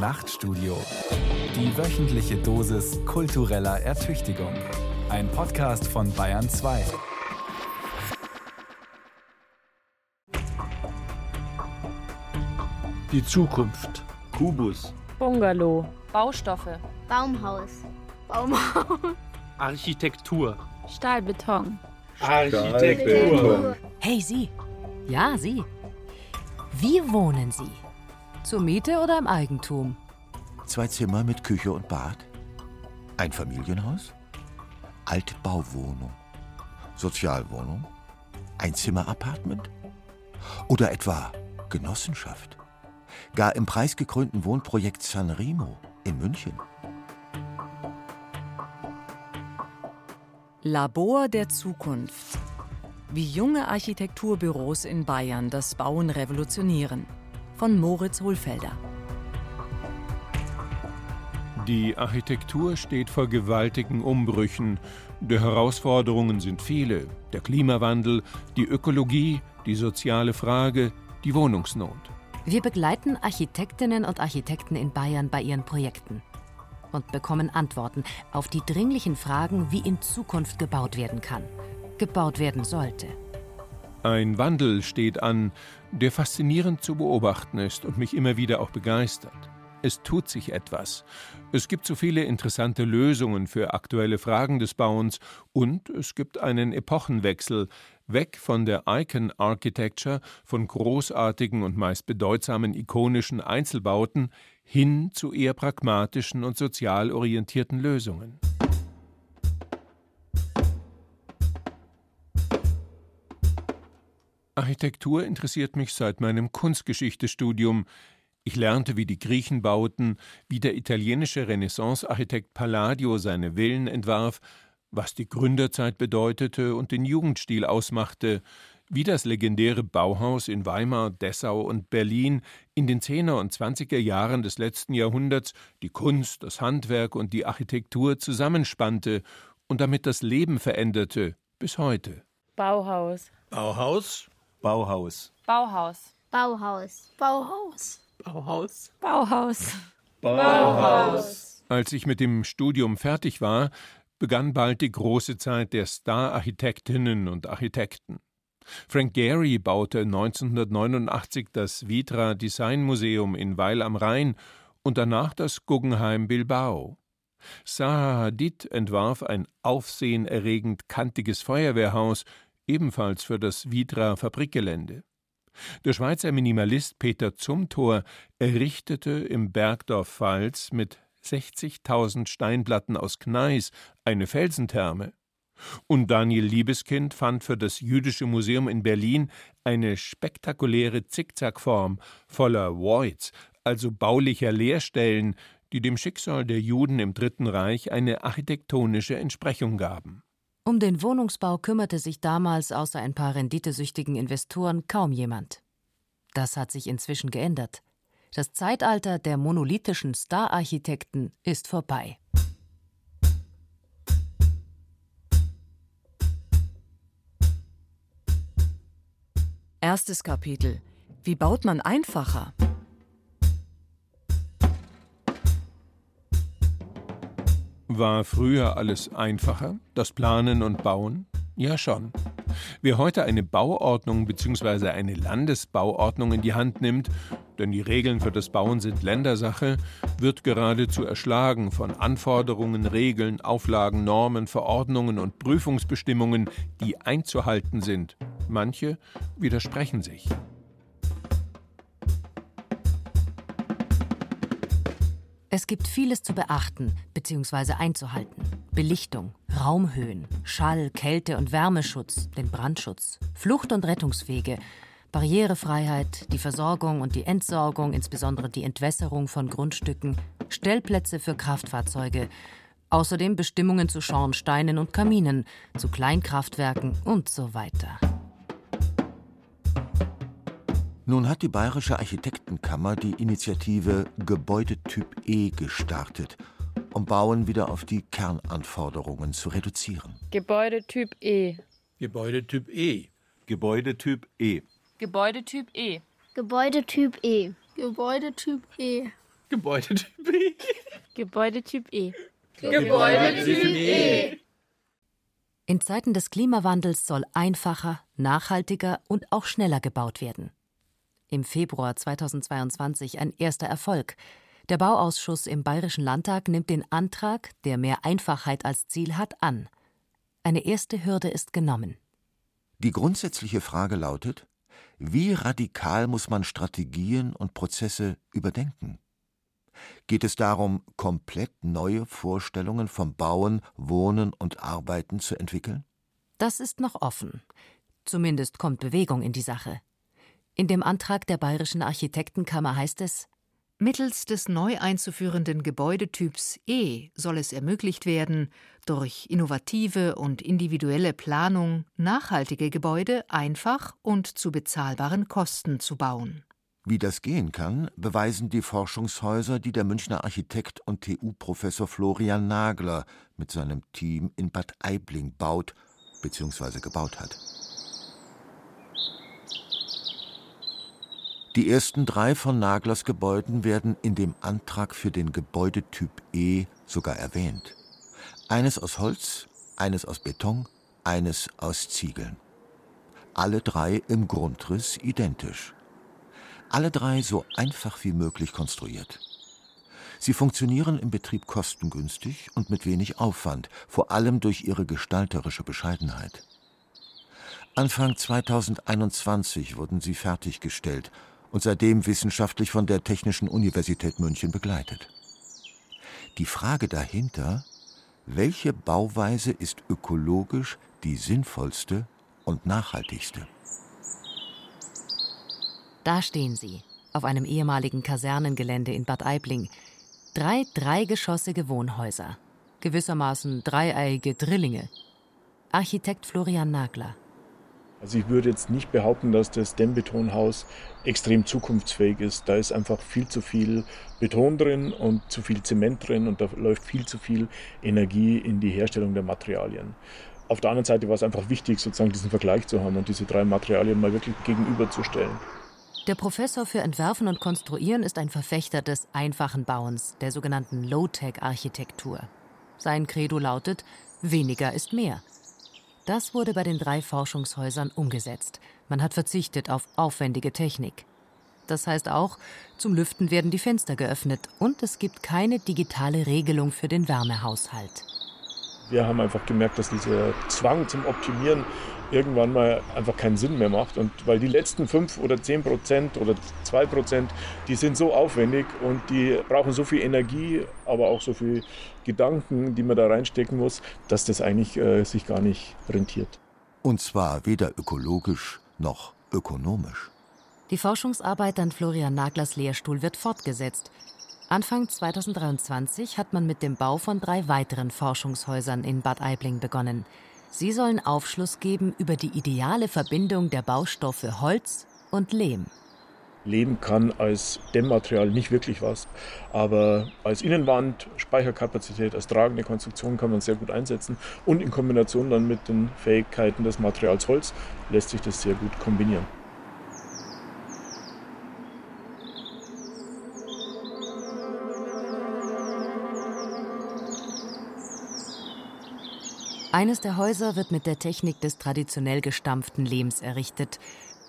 Nachtstudio. Die wöchentliche Dosis kultureller Ertüchtigung. Ein Podcast von Bayern 2. Die Zukunft. Kubus. Bungalow. Baustoffe. Baumhaus. Baumhaus. Architektur. Stahlbeton. Architektur. Hey, Sie. Ja, Sie. Wie wohnen Sie? Zur Miete oder im Eigentum? Zwei Zimmer mit Küche und Bad? Ein Familienhaus? Altbauwohnung? Sozialwohnung? Einzimmer-Apartment? Oder etwa Genossenschaft? Gar im preisgekrönten Wohnprojekt Sanremo in München? Labor der Zukunft. Wie junge Architekturbüros in Bayern das Bauen revolutionieren. Von Moritz Hohlfelder. Die Architektur steht vor gewaltigen Umbrüchen. Die Herausforderungen sind viele. Der Klimawandel, die Ökologie, die soziale Frage, die Wohnungsnot. Wir begleiten Architektinnen und Architekten in Bayern bei ihren Projekten und bekommen Antworten auf die dringlichen Fragen, wie in Zukunft gebaut werden kann, gebaut werden sollte. Ein Wandel steht an, der faszinierend zu beobachten ist und mich immer wieder auch begeistert. Es tut sich etwas. Es gibt so viele interessante Lösungen für aktuelle Fragen des Bauens und es gibt einen Epochenwechsel, weg von der Icon Architecture, von großartigen und meist bedeutsamen ikonischen Einzelbauten, hin zu eher pragmatischen und sozial orientierten Lösungen. Architektur interessiert mich seit meinem Kunstgeschichtestudium. Ich lernte, wie die Griechen bauten, wie der italienische Renaissance-Architekt Palladio seine Villen entwarf, was die Gründerzeit bedeutete und den Jugendstil ausmachte, wie das legendäre Bauhaus in Weimar, Dessau und Berlin in den Zehner und Zwanziger Jahren des letzten Jahrhunderts die Kunst, das Handwerk und die Architektur zusammenspannte und damit das Leben veränderte bis heute. Bauhaus. Bauhaus. Bauhaus. Bauhaus. Bauhaus. Bauhaus. Bauhaus. Bauhaus. Bauhaus. Als ich mit dem Studium fertig war, begann bald die große Zeit der Star-Architektinnen und Architekten. Frank Gehry baute 1989 das Vitra Design Museum in Weil am Rhein und danach das Guggenheim Bilbao. Zaha Hadid entwarf ein aufsehenerregend kantiges Feuerwehrhaus, ebenfalls für das Vitra Fabrikgelände. Der Schweizer Minimalist Peter Zumthor errichtete im Bergdorf Pfalz mit 60.000 Steinplatten aus Gneis eine Felsentherme. Und Daniel Liebeskind fand für das Jüdische Museum in Berlin eine spektakuläre Zickzackform voller Voids, also baulicher Leerstellen, die dem Schicksal der Juden im Dritten Reich eine architektonische Entsprechung gaben. Um den Wohnungsbau kümmerte sich damals außer ein paar renditesüchtigen Investoren kaum jemand. Das hat sich inzwischen geändert. Das Zeitalter der monolithischen Star-Architekten ist vorbei. Erstes Kapitel. Wie baut man einfacher? War früher alles einfacher, das Planen und Bauen? Ja schon. Wer heute eine Bauordnung bzw. eine Landesbauordnung in die Hand nimmt, denn die Regeln für das Bauen sind Ländersache, wird geradezu erschlagen von Anforderungen, Regeln, Auflagen, Normen, Verordnungen und Prüfungsbestimmungen, die einzuhalten sind. Manche widersprechen sich. Es gibt vieles zu beachten bzw. einzuhalten. Belichtung, Raumhöhen, Schall, Kälte- und Wärmeschutz, den Brandschutz, Flucht- und Rettungswege, Barrierefreiheit, die Versorgung und die Entsorgung, insbesondere die Entwässerung von Grundstücken, Stellplätze für Kraftfahrzeuge, außerdem Bestimmungen zu Schornsteinen und Kaminen, zu Kleinkraftwerken und so weiter. Nun hat die Bayerische Architektenkammer die Initiative Gebäudetyp E gestartet, um Bauen wieder auf die Kernanforderungen zu reduzieren. Gebäudetyp E. Gebäudetyp E. Gebäudetyp E. Gebäudetyp E. Gebäudetyp E. Gebäudetyp E. Gebäudetyp E. Gebäudetyp E. Gebäudetyp E. In Zeiten des Klimawandels soll einfacher, nachhaltiger und auch schneller gebaut werden. Im Februar 2022 ein erster Erfolg. Der Bauausschuss im Bayerischen Landtag nimmt den Antrag, der mehr Einfachheit als Ziel hat, an. Eine erste Hürde ist genommen. Die grundsätzliche Frage lautet, wie radikal muss man Strategien und Prozesse überdenken? Geht es darum, komplett neue Vorstellungen vom Bauen, Wohnen und Arbeiten zu entwickeln? Das ist noch offen. Zumindest kommt Bewegung in die Sache. In dem Antrag der Bayerischen Architektenkammer heißt es, Mittels des neu einzuführenden Gebäudetyps E soll es ermöglicht werden, durch innovative und individuelle Planung nachhaltige Gebäude einfach und zu bezahlbaren Kosten zu bauen. Wie das gehen kann, beweisen die Forschungshäuser, die der Münchner Architekt und TU-Professor Florian Nagler mit seinem Team in Bad Aibling baut bzw. gebaut hat. Die ersten drei von Naglers Gebäuden werden in dem Antrag für den Gebäudetyp E sogar erwähnt. Eines aus Holz, eines aus Beton, eines aus Ziegeln. Alle drei im Grundriss identisch. Alle drei so einfach wie möglich konstruiert. Sie funktionieren im Betrieb kostengünstig und mit wenig Aufwand, vor allem durch ihre gestalterische Bescheidenheit. Anfang 2021 wurden sie fertiggestellt und seitdem wissenschaftlich von der Technischen Universität München begleitet. Die Frage dahinter, welche Bauweise ist ökologisch die sinnvollste und nachhaltigste? Da stehen sie, auf einem ehemaligen Kasernengelände in Bad Aibling. Drei dreigeschossige Wohnhäuser, gewissermaßen dreieiige Drillinge. Architekt Florian Nagler. Also ich würde jetzt nicht behaupten, dass das Dämmbetonhaus extrem zukunftsfähig ist. Da ist einfach viel zu viel Beton drin und zu viel Zement drin und da läuft viel zu viel Energie in die Herstellung der Materialien. Auf der anderen Seite war es einfach wichtig, sozusagen diesen Vergleich zu haben und diese drei Materialien mal wirklich gegenüberzustellen. Der Professor für Entwerfen und Konstruieren ist ein Verfechter des einfachen Bauens, der sogenannten Low-Tech-Architektur. Sein Credo lautet: weniger ist mehr. Das wurde bei den drei Forschungshäusern umgesetzt. Man hat verzichtet auf aufwendige Technik. Das heißt auch, zum Lüften werden die Fenster geöffnet und es gibt keine digitale Regelung für den Wärmehaushalt. Wir haben einfach gemerkt, dass dieser Zwang zum Optimieren irgendwann mal einfach keinen Sinn mehr macht. Und weil die letzten fünf oder zehn Prozent oder zwei Prozent, die sind so aufwendig und die brauchen so viel Energie, aber auch so viel Gedanken, die man da reinstecken muss, dass das eigentlich äh, sich gar nicht rentiert. Und zwar weder ökologisch noch ökonomisch. Die Forschungsarbeit an Florian Naglers Lehrstuhl wird fortgesetzt. Anfang 2023 hat man mit dem Bau von drei weiteren Forschungshäusern in Bad Aibling begonnen. Sie sollen Aufschluss geben über die ideale Verbindung der Baustoffe Holz und Lehm. Lehm kann als Dämmmaterial nicht wirklich was, aber als Innenwand, Speicherkapazität, als tragende Konstruktion kann man sehr gut einsetzen und in Kombination dann mit den Fähigkeiten des Materials Holz lässt sich das sehr gut kombinieren. Eines der Häuser wird mit der Technik des traditionell gestampften Lehms errichtet,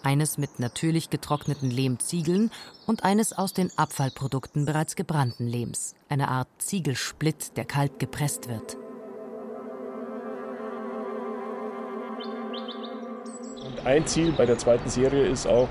eines mit natürlich getrockneten Lehmziegeln und eines aus den Abfallprodukten bereits gebrannten Lehms, eine Art Ziegelsplitt, der kalt gepresst wird. Ein Ziel bei der zweiten Serie ist auch,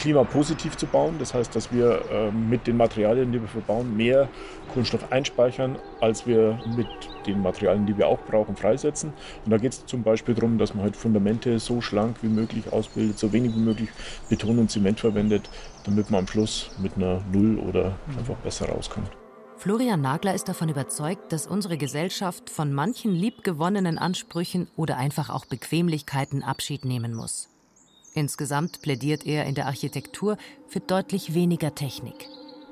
klimapositiv zu bauen. Das heißt, dass wir äh, mit den Materialien, die wir verbauen, mehr Kohlenstoff einspeichern, als wir mit den Materialien, die wir auch brauchen, freisetzen. Und da geht es zum Beispiel darum, dass man halt Fundamente so schlank wie möglich ausbildet, so wenig wie möglich Beton und Zement verwendet, damit man am Schluss mit einer Null oder einfach besser rauskommt. Florian Nagler ist davon überzeugt, dass unsere Gesellschaft von manchen liebgewonnenen Ansprüchen oder einfach auch Bequemlichkeiten Abschied nehmen muss. Insgesamt plädiert er in der Architektur für deutlich weniger Technik.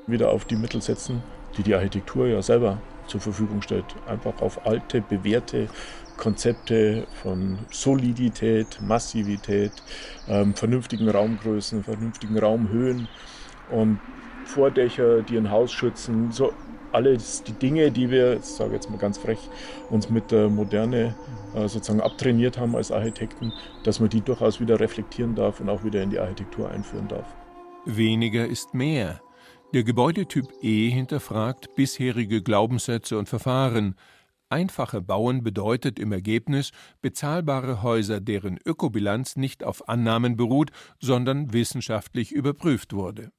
Wieder auf die Mittel setzen, die die Architektur ja selber zur Verfügung stellt. Einfach auf alte, bewährte Konzepte von Solidität, Massivität, ähm, vernünftigen Raumgrößen, vernünftigen Raumhöhen und Vordächer, die ein Haus schützen, so alles die Dinge, die wir, sage jetzt mal ganz frech, uns mit der Moderne äh, sozusagen abtrainiert haben als Architekten, dass man die durchaus wieder reflektieren darf und auch wieder in die Architektur einführen darf. Weniger ist mehr. Der Gebäudetyp E hinterfragt bisherige Glaubenssätze und Verfahren. Einfache Bauen bedeutet im Ergebnis bezahlbare Häuser, deren Ökobilanz nicht auf Annahmen beruht, sondern wissenschaftlich überprüft wurde.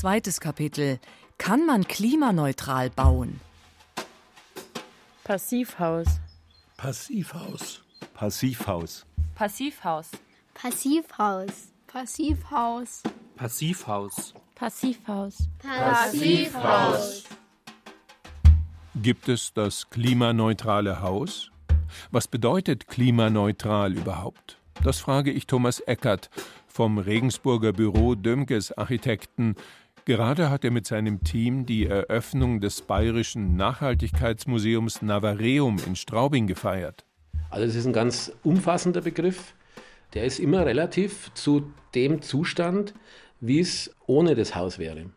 Zweites Kapitel. Kann man klimaneutral bauen? Passivhaus. Passivhaus. Passivhaus. Passivhaus. Passivhaus. Passivhaus. Passivhaus. Passivhaus. Passivhaus. Gibt es das klimaneutrale Haus? Was bedeutet klimaneutral überhaupt? Das frage ich Thomas Eckert vom Regensburger Büro Dömkes Architekten, Gerade hat er mit seinem Team die Eröffnung des Bayerischen Nachhaltigkeitsmuseums Navareum in Straubing gefeiert. Also es ist ein ganz umfassender Begriff. Der ist immer relativ zu dem Zustand, wie es ohne das Haus wäre.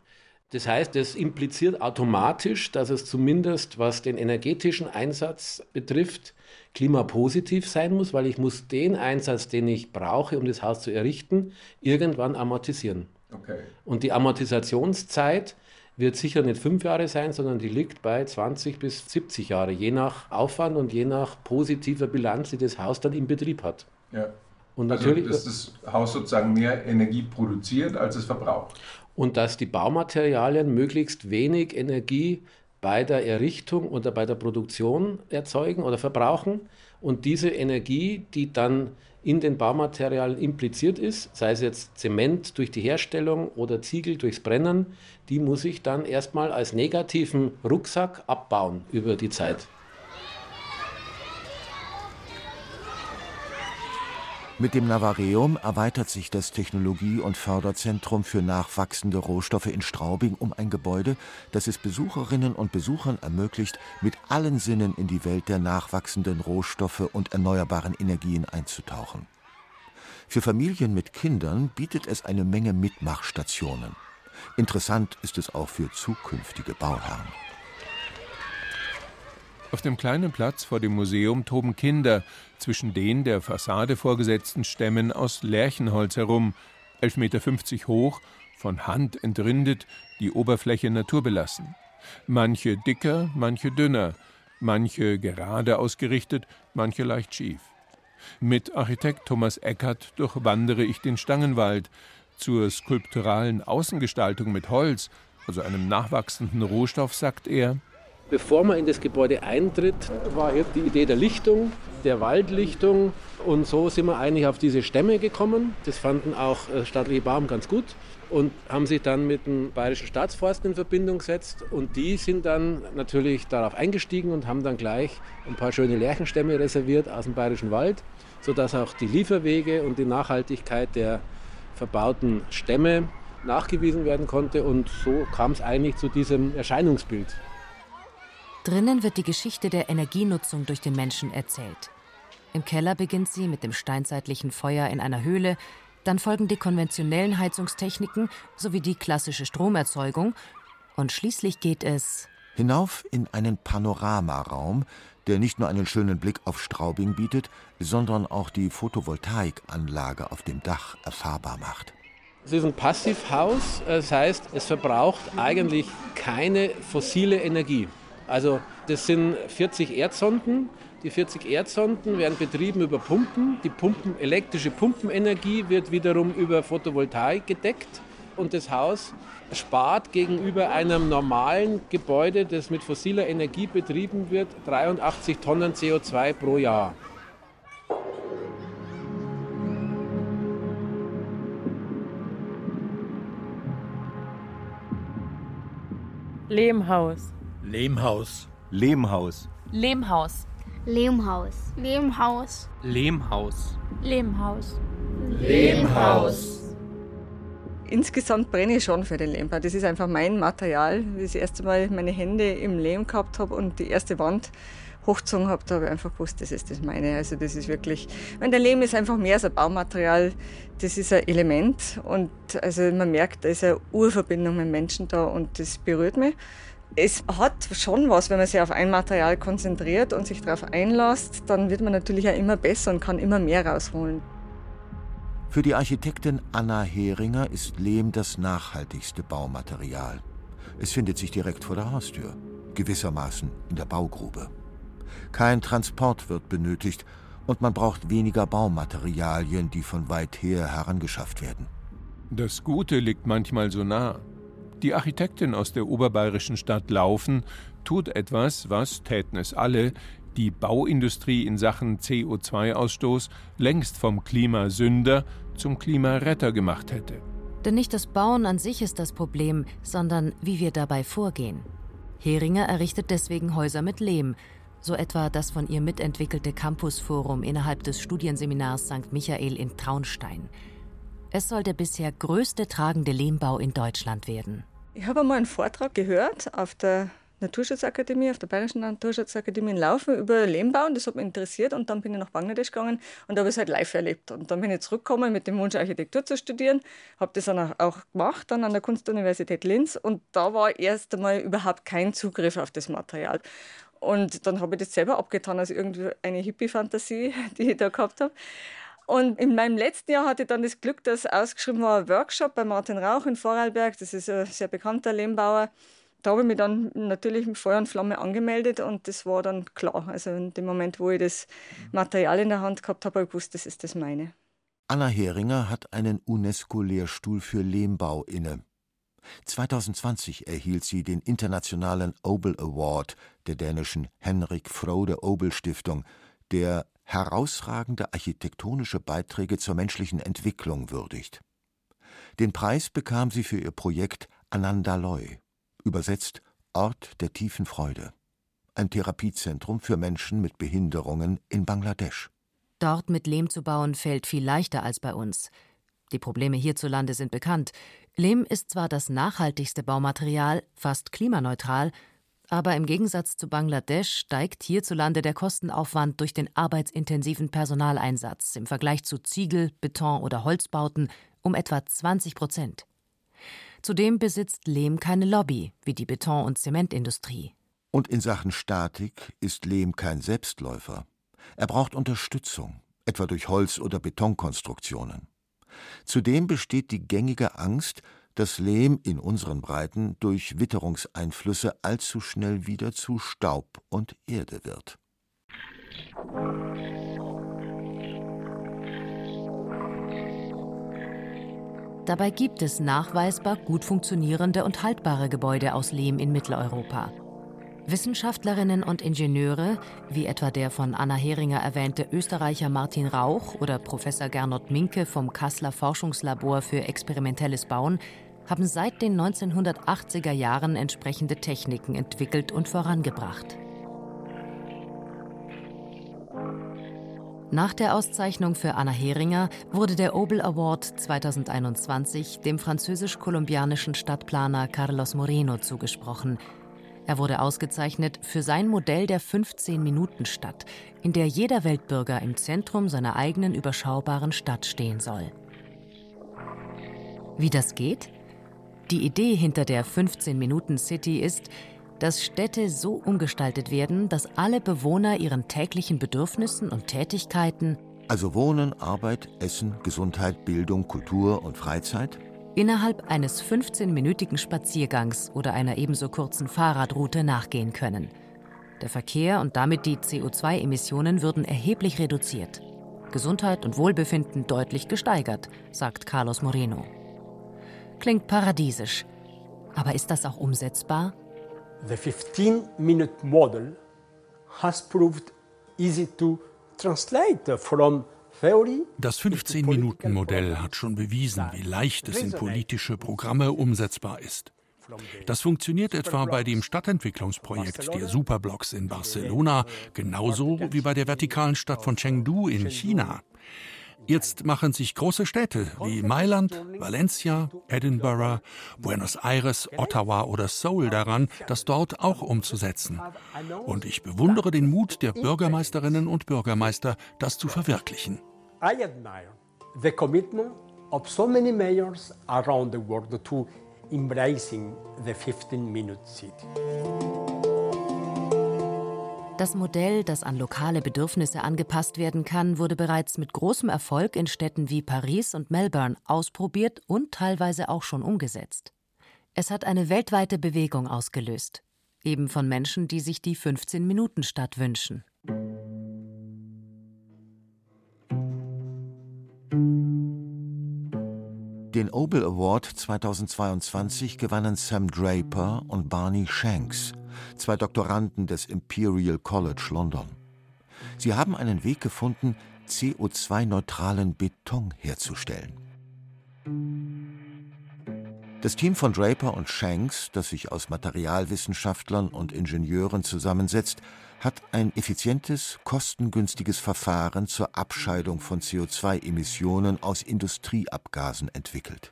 Das heißt, das impliziert automatisch, dass es zumindest, was den energetischen Einsatz betrifft, klimapositiv sein muss, weil ich muss den Einsatz, den ich brauche, um das Haus zu errichten, irgendwann amortisieren. Okay. Und die Amortisationszeit wird sicher nicht fünf Jahre sein, sondern die liegt bei 20 bis 70 Jahre, je nach Aufwand und je nach positiver Bilanz, die das Haus dann im Betrieb hat. Ja. Und also, natürlich, also, dass das Haus sozusagen mehr Energie produziert, als es verbraucht. Und dass die Baumaterialien möglichst wenig Energie bei der Errichtung oder bei der Produktion erzeugen oder verbrauchen. Und diese Energie, die dann in den Baumaterialien impliziert ist, sei es jetzt Zement durch die Herstellung oder Ziegel durchs Brennen, die muss ich dann erstmal als negativen Rucksack abbauen über die Zeit. Mit dem Navareum erweitert sich das Technologie- und Förderzentrum für nachwachsende Rohstoffe in Straubing um ein Gebäude, das es Besucherinnen und Besuchern ermöglicht, mit allen Sinnen in die Welt der nachwachsenden Rohstoffe und erneuerbaren Energien einzutauchen. Für Familien mit Kindern bietet es eine Menge Mitmachstationen. Interessant ist es auch für zukünftige Bauherren. Auf dem kleinen Platz vor dem Museum toben Kinder zwischen den der Fassade vorgesetzten Stämmen aus Lärchenholz herum, 11,50 Meter hoch, von Hand entrindet, die Oberfläche naturbelassen. Manche dicker, manche dünner, manche gerade ausgerichtet, manche leicht schief. Mit Architekt Thomas Eckert durchwandere ich den Stangenwald. Zur skulpturalen Außengestaltung mit Holz, also einem nachwachsenden Rohstoff, sagt er, Bevor man in das Gebäude eintritt, war hier die Idee der Lichtung, der Waldlichtung. Und so sind wir eigentlich auf diese Stämme gekommen. Das fanden auch äh, staatliche Baum ganz gut und haben sich dann mit dem Bayerischen Staatsforsten in Verbindung gesetzt. Und die sind dann natürlich darauf eingestiegen und haben dann gleich ein paar schöne Lärchenstämme reserviert aus dem Bayerischen Wald, sodass auch die Lieferwege und die Nachhaltigkeit der verbauten Stämme nachgewiesen werden konnte. Und so kam es eigentlich zu diesem Erscheinungsbild. Drinnen wird die Geschichte der Energienutzung durch den Menschen erzählt. Im Keller beginnt sie mit dem steinzeitlichen Feuer in einer Höhle, dann folgen die konventionellen Heizungstechniken sowie die klassische Stromerzeugung und schließlich geht es hinauf in einen Panoramaraum, der nicht nur einen schönen Blick auf Straubing bietet, sondern auch die Photovoltaikanlage auf dem Dach erfahrbar macht. Es ist ein Passivhaus, das heißt, es verbraucht eigentlich keine fossile Energie. Also das sind 40 Erdsonden. Die 40 Erdsonden werden betrieben über Pumpen. Die Pumpen, elektrische Pumpenenergie wird wiederum über Photovoltaik gedeckt. Und das Haus spart gegenüber einem normalen Gebäude, das mit fossiler Energie betrieben wird, 83 Tonnen CO2 pro Jahr. Lehmhaus. Lehmhaus. Lehmhaus. Lehmhaus. Lehmhaus. Lehmhaus. Lehmhaus. Lehmhaus. Lehmhaus. Insgesamt brenne ich schon für den Lehmbau. Das ist einfach mein Material. Wie ich das erste Mal meine Hände im Lehm gehabt habe und die erste Wand hochgezogen habe, da habe ich einfach gewusst, das ist das meine. Also das ist wirklich, mein der Lehm ist einfach mehr als ein Baumaterial, das ist ein Element und also man merkt, da ist eine Urverbindung mit Menschen da und das berührt mich. Es hat schon was, wenn man sich auf ein Material konzentriert und sich darauf einlässt, dann wird man natürlich auch immer besser und kann immer mehr rausholen. Für die Architektin Anna Heringer ist Lehm das nachhaltigste Baumaterial. Es findet sich direkt vor der Haustür, gewissermaßen in der Baugrube. Kein Transport wird benötigt und man braucht weniger Baumaterialien, die von weit her herangeschafft werden. Das Gute liegt manchmal so nah. Die Architektin aus der oberbayerischen Stadt Laufen tut etwas, was, täten es alle, die Bauindustrie in Sachen CO2-Ausstoß längst vom Klimasünder zum Klimaretter gemacht hätte. Denn nicht das Bauen an sich ist das Problem, sondern wie wir dabei vorgehen. Heringer errichtet deswegen Häuser mit Lehm, so etwa das von ihr mitentwickelte Campusforum innerhalb des Studienseminars St. Michael in Traunstein. Es soll der bisher größte tragende Lehmbau in Deutschland werden. Ich habe einmal einen Vortrag gehört auf der Naturschutzakademie, auf der Bayerischen Naturschutzakademie in Laufen über Lehmbau und das hat mich interessiert und dann bin ich nach Bangladesch gegangen und habe es halt live erlebt. Und dann bin ich zurückgekommen mit dem Wunsch, Architektur zu studieren, habe das dann auch gemacht, dann an der Kunstuniversität Linz und da war erst einmal überhaupt kein Zugriff auf das Material. Und dann habe ich das selber abgetan als irgendwie eine Hippie-Fantasie, die ich da gehabt habe. Und in meinem letzten Jahr hatte ich dann das Glück, dass ausgeschrieben war ein Workshop bei Martin Rauch in Vorarlberg. Das ist ein sehr bekannter Lehmbauer da habe ich mich dann natürlich mit Feuer und Flamme angemeldet und das war dann klar. Also in dem Moment, wo ich das Material in der Hand gehabt habe, habe ich gewusst, das ist das meine. Anna Heringer hat einen UNESCO-Lehrstuhl für Lehmbau inne. 2020 erhielt sie den internationalen Obel Award der dänischen Henrik Frode Obel Stiftung, der herausragende architektonische Beiträge zur menschlichen Entwicklung würdigt. Den Preis bekam sie für ihr Projekt Anandaloy übersetzt Ort der tiefen Freude, ein Therapiezentrum für Menschen mit Behinderungen in Bangladesch. Dort mit Lehm zu bauen fällt viel leichter als bei uns. Die Probleme hierzulande sind bekannt. Lehm ist zwar das nachhaltigste Baumaterial, fast klimaneutral, aber im Gegensatz zu Bangladesch steigt hierzulande der Kostenaufwand durch den arbeitsintensiven Personaleinsatz im Vergleich zu Ziegel, Beton oder Holzbauten um etwa 20 Prozent. Zudem besitzt Lehm keine Lobby wie die Beton- und Zementindustrie. Und in Sachen Statik ist Lehm kein Selbstläufer. Er braucht Unterstützung, etwa durch Holz- oder Betonkonstruktionen. Zudem besteht die gängige Angst, dass Lehm in unseren Breiten durch Witterungseinflüsse allzu schnell wieder zu Staub und Erde wird. Dabei gibt es nachweisbar gut funktionierende und haltbare Gebäude aus Lehm in Mitteleuropa. Wissenschaftlerinnen und Ingenieure, wie etwa der von Anna Heringer erwähnte Österreicher Martin Rauch oder Professor Gernot Minke vom Kasseler Forschungslabor für experimentelles Bauen, haben seit den 1980er Jahren entsprechende Techniken entwickelt und vorangebracht. Nach der Auszeichnung für Anna Heringer wurde der Obel Award 2021 dem französisch-kolumbianischen Stadtplaner Carlos Moreno zugesprochen. Er wurde ausgezeichnet für sein Modell der 15-Minuten-Stadt, in der jeder Weltbürger im Zentrum seiner eigenen überschaubaren Stadt stehen soll. Wie das geht? Die Idee hinter der 15-Minuten-City ist, dass Städte so umgestaltet werden, dass alle Bewohner ihren täglichen Bedürfnissen und Tätigkeiten also Wohnen, Arbeit, Essen, Gesundheit, Bildung, Kultur und Freizeit innerhalb eines 15-minütigen Spaziergangs oder einer ebenso kurzen Fahrradroute nachgehen können. Der Verkehr und damit die CO2-Emissionen würden erheblich reduziert. Gesundheit und Wohlbefinden deutlich gesteigert, sagt Carlos Moreno. Klingt paradiesisch. Aber ist das auch umsetzbar? the 15-minute model has proved easy to translate from das 15-Minuten-Modell hat schon bewiesen, wie leicht es in politische Programme umsetzbar ist. Das funktioniert etwa bei dem Stadtentwicklungsprojekt der Superblocks in Barcelona genauso wie bei der vertikalen Stadt von Chengdu in China. Jetzt machen sich große Städte wie Mailand, Valencia, Edinburgh, Buenos Aires, Ottawa oder Seoul daran, das dort auch umzusetzen. Und ich bewundere den Mut der Bürgermeisterinnen und Bürgermeister, das zu verwirklichen. I admire the commitment of so many mayors around the world to embracing the 15-minute city. Das Modell, das an lokale Bedürfnisse angepasst werden kann, wurde bereits mit großem Erfolg in Städten wie Paris und Melbourne ausprobiert und teilweise auch schon umgesetzt. Es hat eine weltweite Bewegung ausgelöst, eben von Menschen, die sich die 15-Minuten-Stadt wünschen. Den Obel Award 2022 gewannen Sam Draper und Barney Shanks, zwei Doktoranden des Imperial College London. Sie haben einen Weg gefunden, CO2-neutralen Beton herzustellen. Das Team von Draper und Shanks, das sich aus Materialwissenschaftlern und Ingenieuren zusammensetzt, hat ein effizientes, kostengünstiges Verfahren zur Abscheidung von CO2-Emissionen aus Industrieabgasen entwickelt.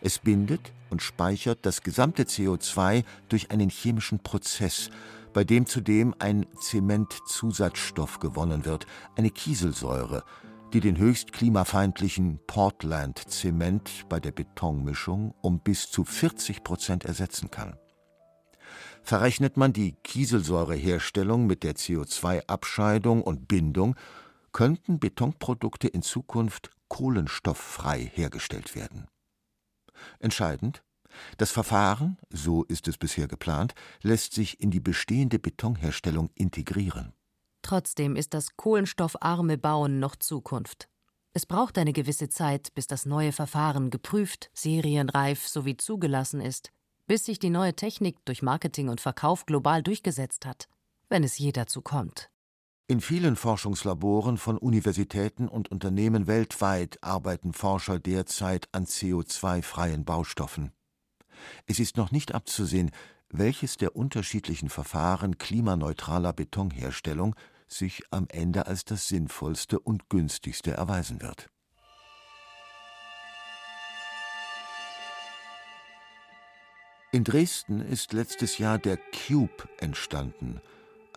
Es bindet und speichert das gesamte CO2 durch einen chemischen Prozess, bei dem zudem ein Zementzusatzstoff gewonnen wird, eine Kieselsäure, die den höchst klimafeindlichen Portland-Zement bei der Betonmischung um bis zu 40 Prozent ersetzen kann. Verrechnet man die Kieselsäureherstellung mit der CO2-Abscheidung und Bindung, könnten Betonprodukte in Zukunft kohlenstofffrei hergestellt werden. Entscheidend, das Verfahren, so ist es bisher geplant, lässt sich in die bestehende Betonherstellung integrieren. Trotzdem ist das kohlenstoffarme Bauen noch Zukunft. Es braucht eine gewisse Zeit, bis das neue Verfahren geprüft, serienreif sowie zugelassen ist bis sich die neue Technik durch Marketing und Verkauf global durchgesetzt hat, wenn es je dazu kommt. In vielen Forschungslaboren von Universitäten und Unternehmen weltweit arbeiten Forscher derzeit an CO2-freien Baustoffen. Es ist noch nicht abzusehen, welches der unterschiedlichen Verfahren klimaneutraler Betonherstellung sich am Ende als das sinnvollste und günstigste erweisen wird. In Dresden ist letztes Jahr der Cube entstanden,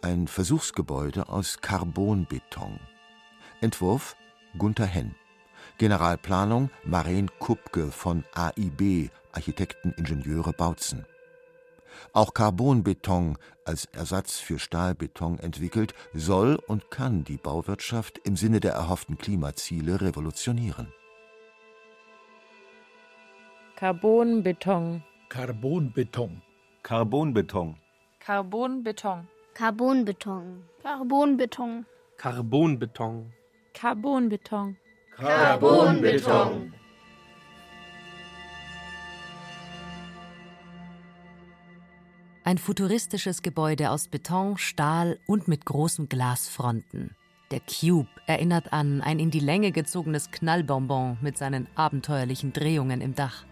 ein Versuchsgebäude aus Carbonbeton. Entwurf Gunther Henn. Generalplanung Maren Kupke von AIB, Architekten Ingenieure Bautzen. Auch Carbonbeton als Ersatz für Stahlbeton entwickelt, soll und kann die Bauwirtschaft im Sinne der erhofften Klimaziele revolutionieren. Carbonbeton Carbonbeton. Carbonbeton. Carbonbeton. Carbonbeton. Carbonbeton. Carbonbeton. Carbonbeton. Carbonbeton. Ein futuristisches Gebäude aus Beton, Stahl und mit großen Glasfronten. Der Cube erinnert an ein in die Länge gezogenes Knallbonbon mit seinen abenteuerlichen Drehungen im Dach.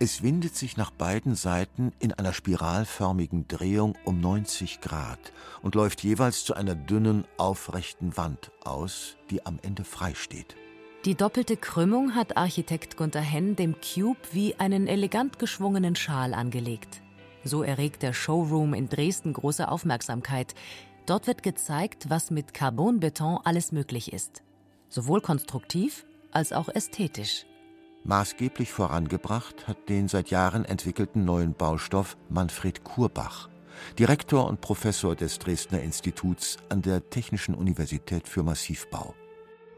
Es windet sich nach beiden Seiten in einer spiralförmigen Drehung um 90 Grad und läuft jeweils zu einer dünnen, aufrechten Wand aus, die am Ende frei steht. Die doppelte Krümmung hat Architekt Gunther Henn dem Cube wie einen elegant geschwungenen Schal angelegt. So erregt der Showroom in Dresden große Aufmerksamkeit. Dort wird gezeigt, was mit Carbonbeton alles möglich ist. Sowohl konstruktiv als auch ästhetisch. Maßgeblich vorangebracht hat den seit Jahren entwickelten neuen Baustoff Manfred Kurbach, Direktor und Professor des Dresdner Instituts an der Technischen Universität für Massivbau.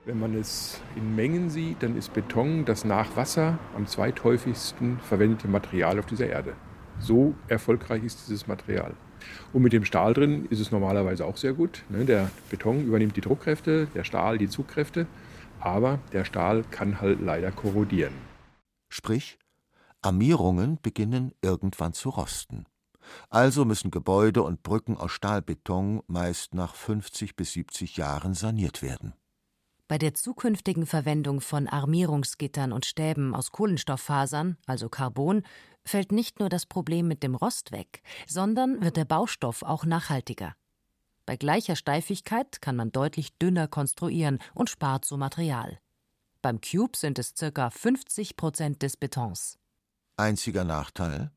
Wenn man es in Mengen sieht, dann ist Beton das nach Wasser am zweithäufigsten verwendete Material auf dieser Erde. So erfolgreich ist dieses Material. Und mit dem Stahl drin ist es normalerweise auch sehr gut. Ne? Der Beton übernimmt die Druckkräfte, der Stahl die Zugkräfte aber der Stahl kann halt leider korrodieren. Sprich, Armierungen beginnen irgendwann zu rosten. Also müssen Gebäude und Brücken aus Stahlbeton meist nach 50 bis 70 Jahren saniert werden. Bei der zukünftigen Verwendung von Armierungsgittern und Stäben aus Kohlenstofffasern, also Carbon, fällt nicht nur das Problem mit dem Rost weg, sondern wird der Baustoff auch nachhaltiger. Bei gleicher Steifigkeit kann man deutlich dünner konstruieren und spart so Material. Beim Cube sind es ca. 50 Prozent des Betons. Einziger Nachteil: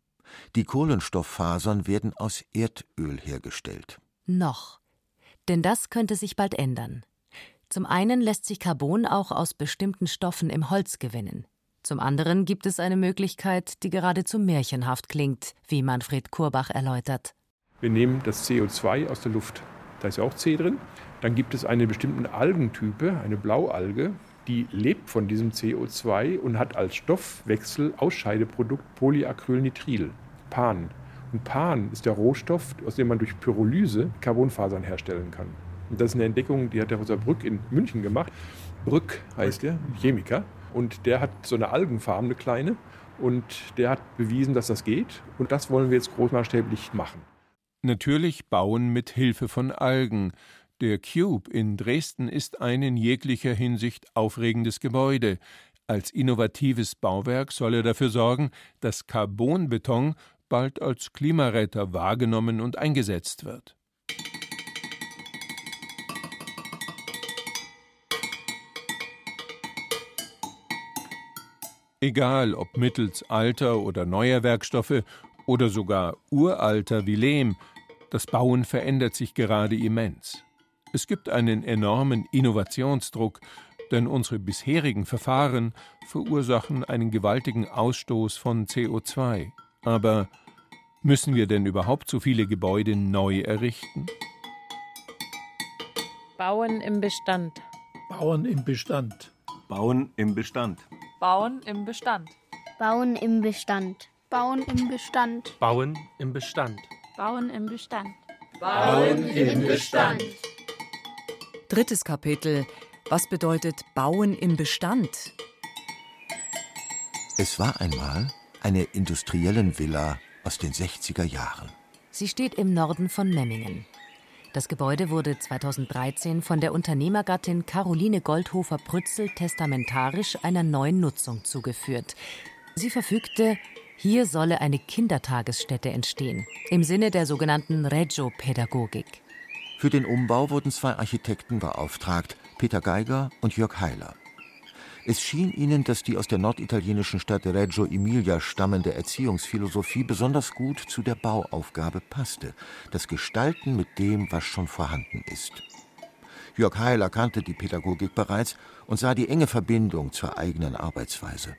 Die Kohlenstofffasern werden aus Erdöl hergestellt. Noch. Denn das könnte sich bald ändern. Zum einen lässt sich Carbon auch aus bestimmten Stoffen im Holz gewinnen. Zum anderen gibt es eine Möglichkeit, die geradezu märchenhaft klingt, wie Manfred Kurbach erläutert. Wir nehmen das CO2 aus der Luft. Da ist ja auch C drin. Dann gibt es eine bestimmte Algentype, eine Blaualge, die lebt von diesem CO2 und hat als Stoffwechsel Ausscheideprodukt Polyacrylnitril, PAN. Und PAN ist der Rohstoff, aus dem man durch Pyrolyse Carbonfasern herstellen kann. Und das ist eine Entdeckung, die hat der Rosa Brück in München gemacht. Brück heißt der, Chemiker. Und der hat so eine Algenfarm, eine kleine. Und der hat bewiesen, dass das geht. Und das wollen wir jetzt großmaßstäblich machen. Natürlich bauen mit Hilfe von Algen. Der Cube in Dresden ist ein in jeglicher Hinsicht aufregendes Gebäude. Als innovatives Bauwerk soll er dafür sorgen, dass Carbonbeton bald als Klimaretter wahrgenommen und eingesetzt wird. Egal ob mittels alter oder neuer Werkstoffe oder sogar uralter wie Lehm, das Bauen verändert sich gerade immens. Es gibt einen enormen Innovationsdruck, denn unsere bisherigen Verfahren verursachen einen gewaltigen Ausstoß von CO2. Aber müssen wir denn überhaupt so viele Gebäude neu errichten? Bauen im Bestand. Bauen im Bestand. Bauen im Bestand. Bauen im Bestand. Bauen im Bestand. Bauen im Bestand. Bauen im Bestand. Bauen im Bestand. Bauen im Bestand. Drittes Kapitel. Was bedeutet Bauen im Bestand? Es war einmal eine industriellen-Villa aus den 60er Jahren. Sie steht im Norden von Memmingen. Das Gebäude wurde 2013 von der Unternehmergattin Caroline Goldhofer-Prützel testamentarisch einer neuen Nutzung zugeführt. Sie verfügte, hier solle eine Kindertagesstätte entstehen, im Sinne der sogenannten Reggio-Pädagogik. Für den Umbau wurden zwei Architekten beauftragt, Peter Geiger und Jörg Heiler. Es schien ihnen, dass die aus der norditalienischen Stadt Reggio Emilia stammende Erziehungsphilosophie besonders gut zu der Bauaufgabe passte, das Gestalten mit dem, was schon vorhanden ist. Jörg Heiler kannte die Pädagogik bereits und sah die enge Verbindung zur eigenen Arbeitsweise.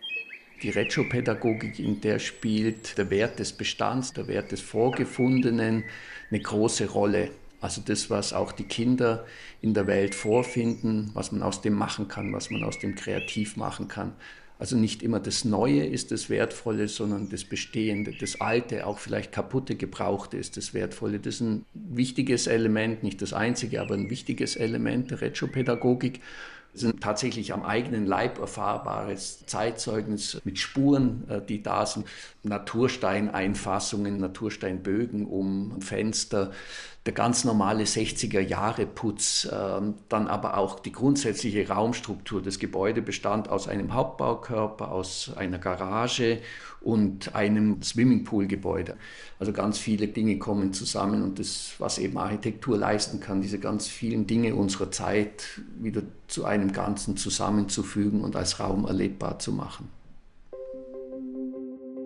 Die Reggio-Pädagogik, in der spielt der Wert des Bestands, der Wert des Vorgefundenen eine große Rolle. Also das, was auch die Kinder in der Welt vorfinden, was man aus dem machen kann, was man aus dem kreativ machen kann. Also nicht immer das Neue ist das Wertvolle, sondern das Bestehende, das Alte, auch vielleicht kaputte, gebrauchte ist das Wertvolle. Das ist ein wichtiges Element, nicht das einzige, aber ein wichtiges Element der Reggio-Pädagogik sind tatsächlich am eigenen Leib erfahrbares Zeitzeugnis mit Spuren, äh, die da sind. Natursteineinfassungen, Natursteinbögen um Fenster, der ganz normale 60er-Jahre-Putz, ähm, dann aber auch die grundsätzliche Raumstruktur. Das Gebäude bestand aus einem Hauptbaukörper, aus einer Garage und einem Swimmingpool-Gebäude. Also ganz viele Dinge kommen zusammen und das, was eben Architektur leisten kann, diese ganz vielen Dinge unserer Zeit wieder zu einem Ganzen zusammenzufügen und als Raum erlebbar zu machen.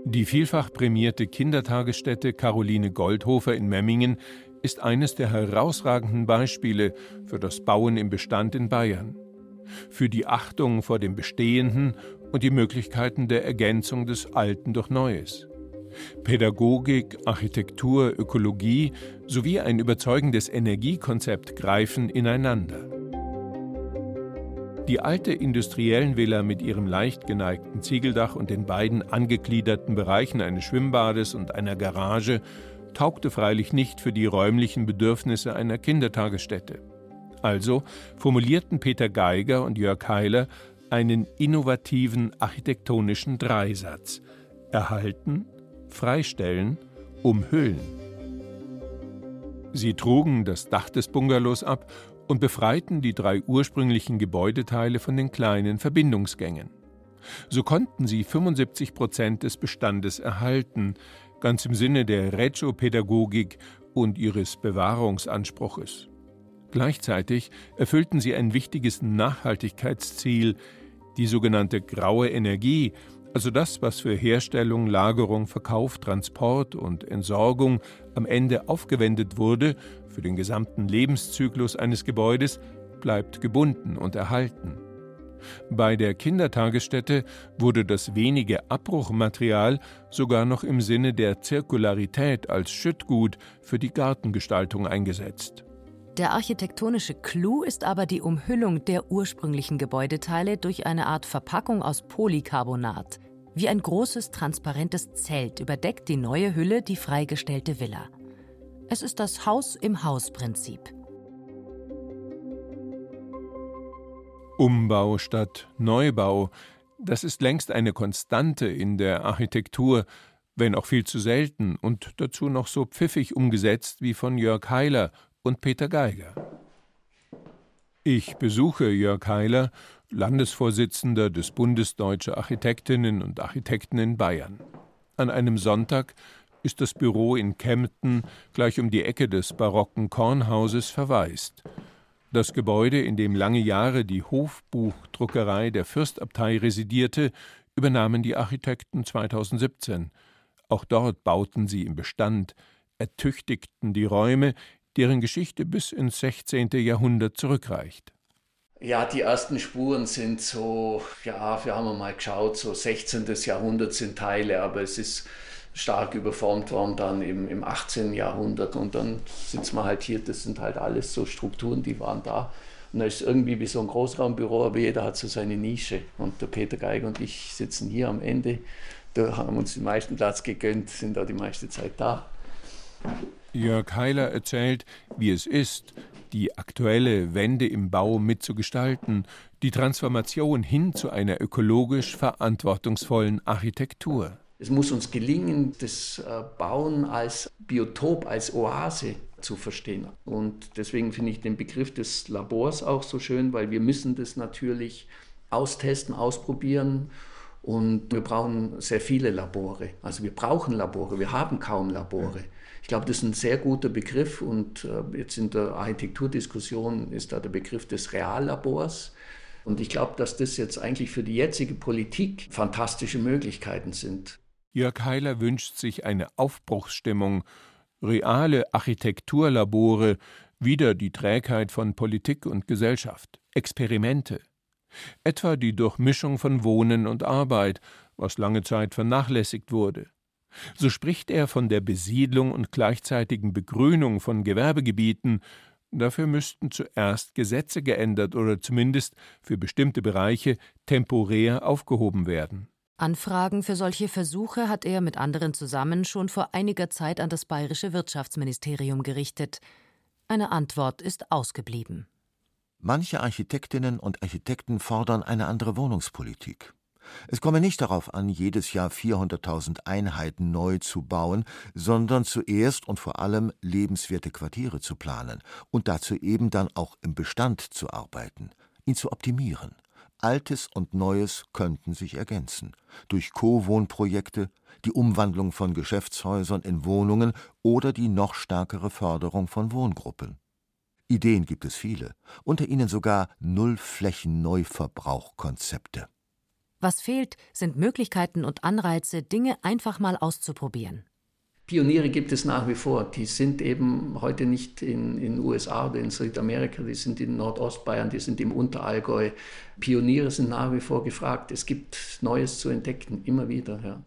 Die vielfach prämierte Kindertagesstätte Caroline Goldhofer in Memmingen ist eines der herausragenden Beispiele für das Bauen im Bestand in Bayern, für die Achtung vor dem Bestehenden und die Möglichkeiten der Ergänzung des Alten durch Neues. Pädagogik, Architektur, Ökologie sowie ein überzeugendes Energiekonzept greifen ineinander. Die alte industriellen Villa mit ihrem leicht geneigten Ziegeldach und den beiden angegliederten Bereichen eines Schwimmbades und einer Garage taugte freilich nicht für die räumlichen Bedürfnisse einer Kindertagesstätte. Also formulierten Peter Geiger und Jörg Heiler einen innovativen architektonischen Dreisatz: Erhalten, Freistellen, Umhüllen. Sie trugen das Dach des Bungalows ab und befreiten die drei ursprünglichen Gebäudeteile von den kleinen Verbindungsgängen. So konnten sie 75 Prozent des Bestandes erhalten, ganz im Sinne der Reggio-Pädagogik und ihres Bewahrungsanspruches. Gleichzeitig erfüllten sie ein wichtiges Nachhaltigkeitsziel, Die sogenannte graue Energie, also das, was für Herstellung, Lagerung, Verkauf, Transport und Entsorgung am Ende aufgewendet wurde, für den gesamten Lebenszyklus eines Gebäudes, bleibt gebunden und erhalten. Bei der Kindertagesstätte wurde das wenige Abbruchmaterial sogar noch im Sinne der Zirkularität als Schüttgut für die Gartengestaltung eingesetzt. Der architektonische Clou ist aber die Umhüllung der ursprünglichen Gebäudeteile durch eine Art Verpackung aus Polycarbonat. Wie ein großes transparentes Zelt überdeckt die neue Hülle die freigestellte Villa. Es ist das Haus im Haus-Prinzip. Umbau statt Neubau, das ist längst eine Konstante in der Architektur, wenn auch viel zu selten und dazu noch so pfiffig umgesetzt wie von Jörg Heiler und Peter Geiger. Ich besuche Jörg Heiler, Landesvorsitzender des Bundes Deutscher Architektinnen und Architekten in Bayern. An einem Sonntag ist das Büro in Kempten gleich um die Ecke des barocken Kornhauses verwaist. Das Gebäude, in dem lange Jahre die Hofbuchdruckerei der Fürstabtei residierte, übernahmen die Architekten 2017. Auch dort bauten sie im Bestand, ertüchtigten die Räume, deren Geschichte bis ins 16. Jahrhundert zurückreicht. Ja, die ersten Spuren sind so, ja, wir haben mal geschaut, so 16. Jahrhundert sind Teile, aber es ist stark überformt worden dann im, im 18. Jahrhundert und dann sitzen wir halt hier, das sind halt alles so Strukturen, die waren da. Und da ist irgendwie wie so ein Großraumbüro, aber jeder hat so seine Nische. Und der Peter Geiger und ich sitzen hier am Ende, da haben uns den meisten Platz gegönnt, sind da die meiste Zeit da. Jörg Heiler erzählt, wie es ist, die aktuelle Wende im Bau mitzugestalten, die Transformation hin zu einer ökologisch verantwortungsvollen Architektur. Es muss uns gelingen, das äh, Bauen als Biotop, als Oase zu verstehen. Und deswegen finde ich den Begriff des Labors auch so schön, weil wir müssen das natürlich austesten, ausprobieren. Und wir brauchen sehr viele Labore. Also wir brauchen Labore, wir haben kaum Labore. Ich glaube, das ist ein sehr guter Begriff und äh, jetzt in der Architekturdiskussion ist da der Begriff des Reallabors. Und ich glaube, dass das jetzt eigentlich für die jetzige Politik fantastische Möglichkeiten sind. Jörg Heiler wünscht sich eine Aufbruchsstimmung, reale Architekturlabore, wieder die Trägheit von Politik und Gesellschaft, Experimente. Etwa die Durchmischung von Wohnen und Arbeit, was lange Zeit vernachlässigt wurde. So spricht er von der Besiedlung und gleichzeitigen Begrünung von Gewerbegebieten, dafür müssten zuerst Gesetze geändert oder zumindest für bestimmte Bereiche temporär aufgehoben werden. Anfragen für solche Versuche hat er mit anderen zusammen schon vor einiger Zeit an das bayerische Wirtschaftsministerium gerichtet. Eine Antwort ist ausgeblieben. Manche Architektinnen und Architekten fordern eine andere Wohnungspolitik. Es komme nicht darauf an, jedes Jahr 400.000 Einheiten neu zu bauen, sondern zuerst und vor allem lebenswerte Quartiere zu planen und dazu eben dann auch im Bestand zu arbeiten, ihn zu optimieren. Altes und Neues könnten sich ergänzen. Durch Co-Wohnprojekte, die Umwandlung von Geschäftshäusern in Wohnungen oder die noch stärkere Förderung von Wohngruppen. Ideen gibt es viele, unter ihnen sogar Nullflächen-Neuverbrauchkonzepte. Was fehlt, sind Möglichkeiten und Anreize, Dinge einfach mal auszuprobieren. Pioniere gibt es nach wie vor. Die sind eben heute nicht in den USA oder in Südamerika, die sind in Nordostbayern, die sind im Unterallgäu. Pioniere sind nach wie vor gefragt. Es gibt Neues zu entdecken, immer wieder. Ja.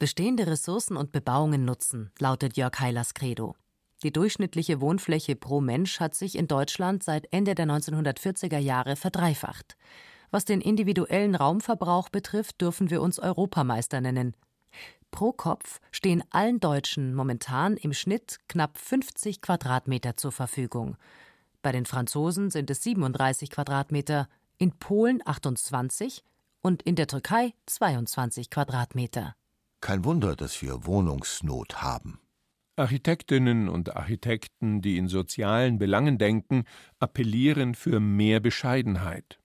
Bestehende Ressourcen und Bebauungen nutzen, lautet Jörg Heilers Credo. Die durchschnittliche Wohnfläche pro Mensch hat sich in Deutschland seit Ende der 1940er Jahre verdreifacht. Was den individuellen Raumverbrauch betrifft, dürfen wir uns Europameister nennen. Pro Kopf stehen allen Deutschen momentan im Schnitt knapp 50 Quadratmeter zur Verfügung. Bei den Franzosen sind es 37 Quadratmeter, in Polen 28 und in der Türkei 22 Quadratmeter. Kein Wunder, dass wir Wohnungsnot haben. Architektinnen und Architekten, die in sozialen Belangen denken, appellieren für mehr Bescheidenheit.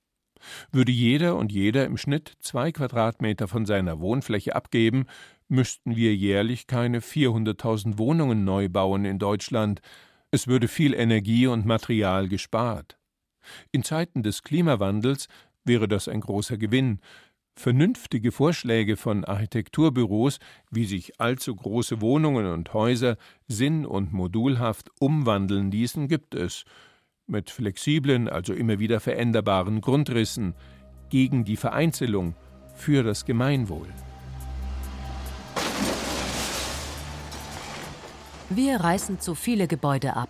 Würde jeder und jeder im Schnitt zwei Quadratmeter von seiner Wohnfläche abgeben, müssten wir jährlich keine 400.000 Wohnungen neu bauen in Deutschland. Es würde viel Energie und Material gespart. In Zeiten des Klimawandels wäre das ein großer Gewinn. Vernünftige Vorschläge von Architekturbüros, wie sich allzu große Wohnungen und Häuser sinn- und modulhaft umwandeln ließen, gibt es. Mit flexiblen, also immer wieder veränderbaren Grundrissen, gegen die Vereinzelung, für das Gemeinwohl. Wir reißen zu viele Gebäude ab.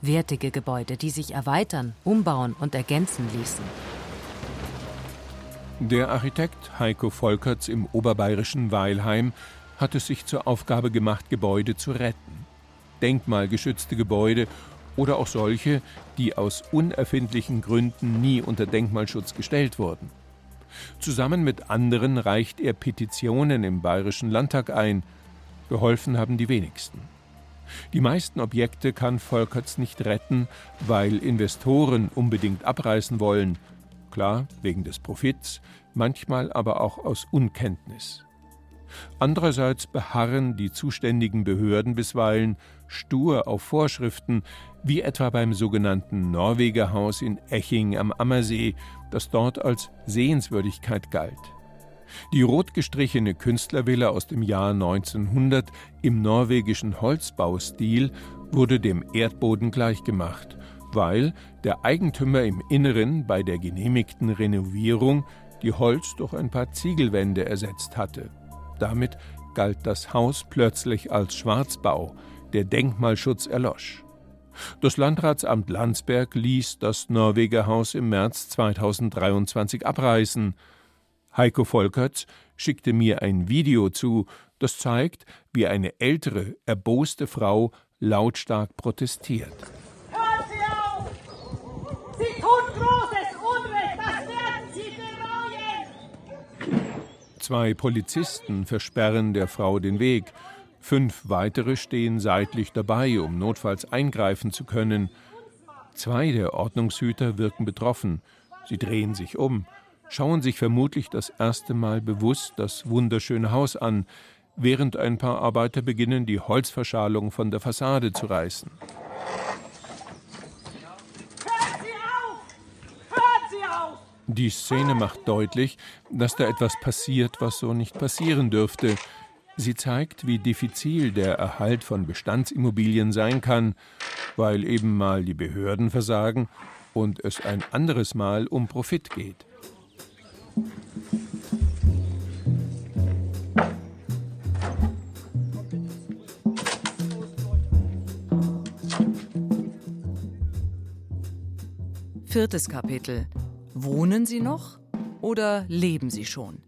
Wertige Gebäude, die sich erweitern, umbauen und ergänzen ließen. Der Architekt Heiko Volkerts im oberbayerischen Weilheim hat es sich zur Aufgabe gemacht, Gebäude zu retten. Denkmalgeschützte Gebäude oder auch solche, die aus unerfindlichen Gründen nie unter Denkmalschutz gestellt wurden. Zusammen mit anderen reicht er Petitionen im Bayerischen Landtag ein. Geholfen haben die wenigsten. Die meisten Objekte kann Volkerts nicht retten, weil Investoren unbedingt abreißen wollen. Klar, wegen des Profits, manchmal aber auch aus Unkenntnis. Andererseits beharren die zuständigen Behörden bisweilen stur auf Vorschriften, wie etwa beim sogenannten Norwegerhaus in Eching am Ammersee, das dort als Sehenswürdigkeit galt. Die rot gestrichene Künstlervilla aus dem Jahr 1900 im norwegischen Holzbaustil wurde dem Erdboden gleichgemacht, weil der Eigentümer im Inneren bei der genehmigten Renovierung die Holz durch ein paar Ziegelwände ersetzt hatte. Damit galt das Haus plötzlich als Schwarzbau, der Denkmalschutz erlosch. Das Landratsamt Landsberg ließ das Norwegerhaus im März 2023 abreißen. Heiko Volkerts schickte mir ein Video zu, das zeigt, wie eine ältere, erboste Frau lautstark protestiert. Hört sie auf! Sie tun großes Unrecht, das werden Sie bereuen! Zwei Polizisten versperren der Frau den Weg. Fünf weitere stehen seitlich dabei, um notfalls eingreifen zu können. Zwei der Ordnungshüter wirken betroffen. Sie drehen sich um, schauen sich vermutlich das erste Mal bewusst das wunderschöne Haus an, während ein paar Arbeiter beginnen, die Holzverschalung von der Fassade zu reißen. Hört sie auf! Hört sie auf! Die Szene macht deutlich, dass da etwas passiert, was so nicht passieren dürfte. Sie zeigt, wie diffizil der Erhalt von Bestandsimmobilien sein kann, weil eben mal die Behörden versagen und es ein anderes Mal um Profit geht. Viertes Kapitel. Wohnen Sie noch oder leben Sie schon?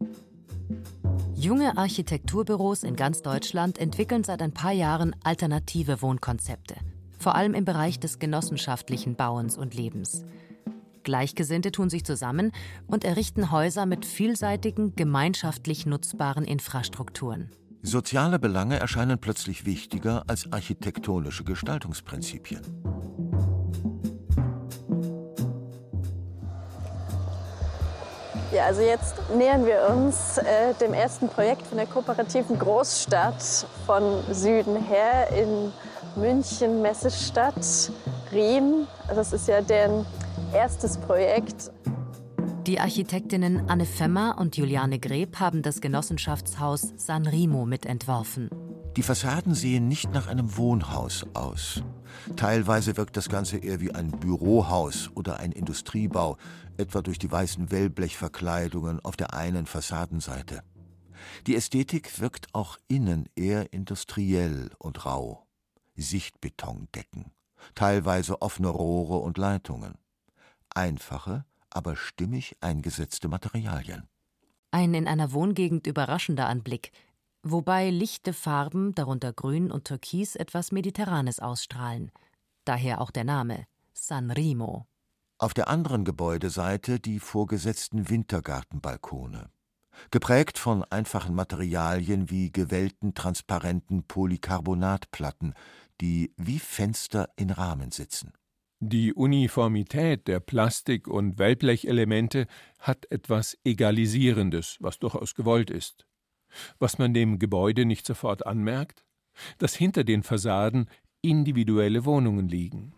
Junge Architekturbüros in ganz Deutschland entwickeln seit ein paar Jahren alternative Wohnkonzepte, vor allem im Bereich des genossenschaftlichen Bauens und Lebens. Gleichgesinnte tun sich zusammen und errichten Häuser mit vielseitigen, gemeinschaftlich nutzbaren Infrastrukturen. Soziale Belange erscheinen plötzlich wichtiger als architektonische Gestaltungsprinzipien. Ja, also jetzt nähern wir uns äh, dem ersten Projekt von der kooperativen Großstadt von Süden her in München, Messestadt, Riem. Also das ist ja deren erstes Projekt. Die Architektinnen Anne Femmer und Juliane Greb haben das Genossenschaftshaus San Remo mitentworfen. Die Fassaden sehen nicht nach einem Wohnhaus aus. Teilweise wirkt das Ganze eher wie ein Bürohaus oder ein Industriebau, etwa durch die weißen Wellblechverkleidungen auf der einen Fassadenseite. Die Ästhetik wirkt auch innen eher industriell und rau. Sichtbetondecken, teilweise offene Rohre und Leitungen. Einfache, aber stimmig eingesetzte Materialien. Ein in einer Wohngegend überraschender Anblick, wobei lichte Farben, darunter Grün und Türkis, etwas Mediterranes ausstrahlen. Daher auch der Name San Remo. Auf der anderen Gebäudeseite die vorgesetzten Wintergartenbalkone. Geprägt von einfachen Materialien wie gewellten, transparenten Polycarbonatplatten, die wie Fenster in Rahmen sitzen. Die Uniformität der Plastik- und Wellblechelemente hat etwas Egalisierendes, was durchaus gewollt ist. Was man dem Gebäude nicht sofort anmerkt, dass hinter den Fassaden individuelle Wohnungen liegen.